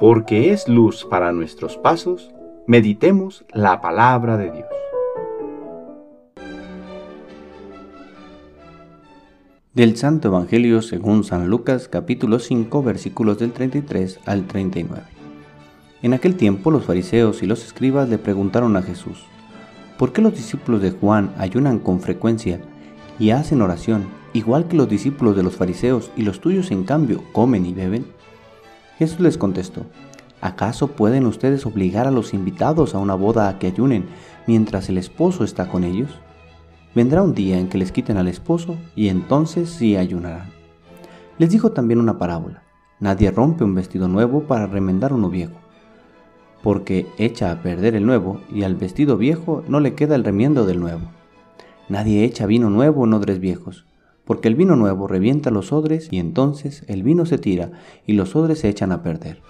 porque es luz para nuestros pasos, meditemos la palabra de Dios. Del Santo Evangelio según San Lucas capítulo 5 versículos del 33 al 39. En aquel tiempo los fariseos y los escribas le preguntaron a Jesús, ¿por qué los discípulos de Juan ayunan con frecuencia y hacen oración, igual que los discípulos de los fariseos y los tuyos en cambio comen y beben? Jesús les contestó, ¿acaso pueden ustedes obligar a los invitados a una boda a que ayunen mientras el esposo está con ellos? Vendrá un día en que les quiten al esposo y entonces sí ayunarán. Les dijo también una parábola. Nadie rompe un vestido nuevo para remendar uno viejo, porque echa a perder el nuevo y al vestido viejo no le queda el remiendo del nuevo. Nadie echa vino nuevo en odres viejos, porque el vino nuevo revienta los odres y entonces el vino se tira y los odres se echan a perder.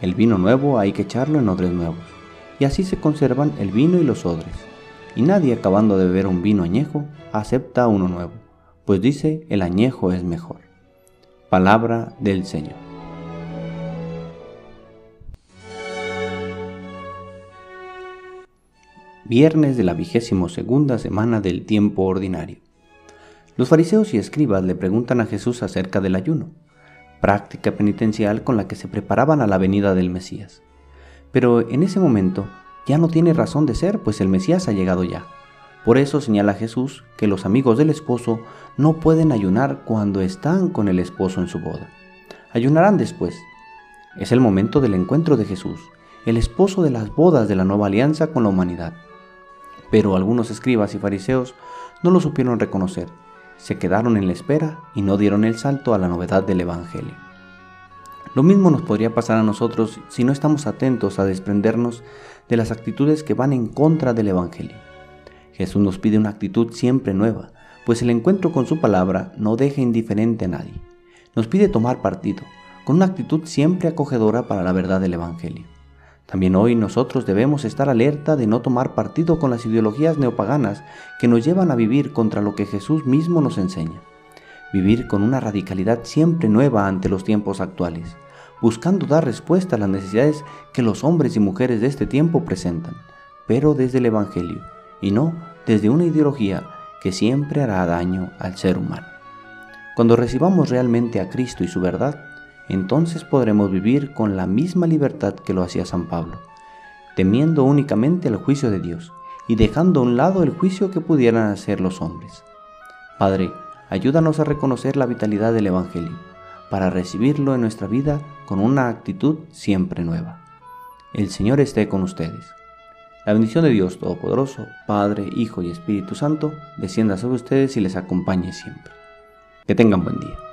El vino nuevo hay que echarlo en odres nuevos, y así se conservan el vino y los odres. Y nadie acabando de beber un vino añejo acepta uno nuevo, pues dice el añejo es mejor. Palabra del Señor. viernes de la vigésimo segunda semana del tiempo ordinario. Los fariseos y escribas le preguntan a Jesús acerca del ayuno, práctica penitencial con la que se preparaban a la venida del Mesías. Pero en ese momento ya no tiene razón de ser, pues el Mesías ha llegado ya. Por eso señala Jesús que los amigos del esposo no pueden ayunar cuando están con el esposo en su boda. Ayunarán después. Es el momento del encuentro de Jesús, el esposo de las bodas de la nueva alianza con la humanidad. Pero algunos escribas y fariseos no lo supieron reconocer, se quedaron en la espera y no dieron el salto a la novedad del Evangelio. Lo mismo nos podría pasar a nosotros si no estamos atentos a desprendernos de las actitudes que van en contra del Evangelio. Jesús nos pide una actitud siempre nueva, pues el encuentro con su palabra no deja indiferente a nadie. Nos pide tomar partido, con una actitud siempre acogedora para la verdad del Evangelio. También hoy nosotros debemos estar alerta de no tomar partido con las ideologías neopaganas que nos llevan a vivir contra lo que Jesús mismo nos enseña. Vivir con una radicalidad siempre nueva ante los tiempos actuales, buscando dar respuesta a las necesidades que los hombres y mujeres de este tiempo presentan, pero desde el Evangelio, y no desde una ideología que siempre hará daño al ser humano. Cuando recibamos realmente a Cristo y su verdad, entonces podremos vivir con la misma libertad que lo hacía San Pablo, temiendo únicamente el juicio de Dios y dejando a un lado el juicio que pudieran hacer los hombres. Padre, ayúdanos a reconocer la vitalidad del Evangelio, para recibirlo en nuestra vida con una actitud siempre nueva. El Señor esté con ustedes. La bendición de Dios Todopoderoso, Padre, Hijo y Espíritu Santo, descienda sobre ustedes y les acompañe siempre. Que tengan buen día.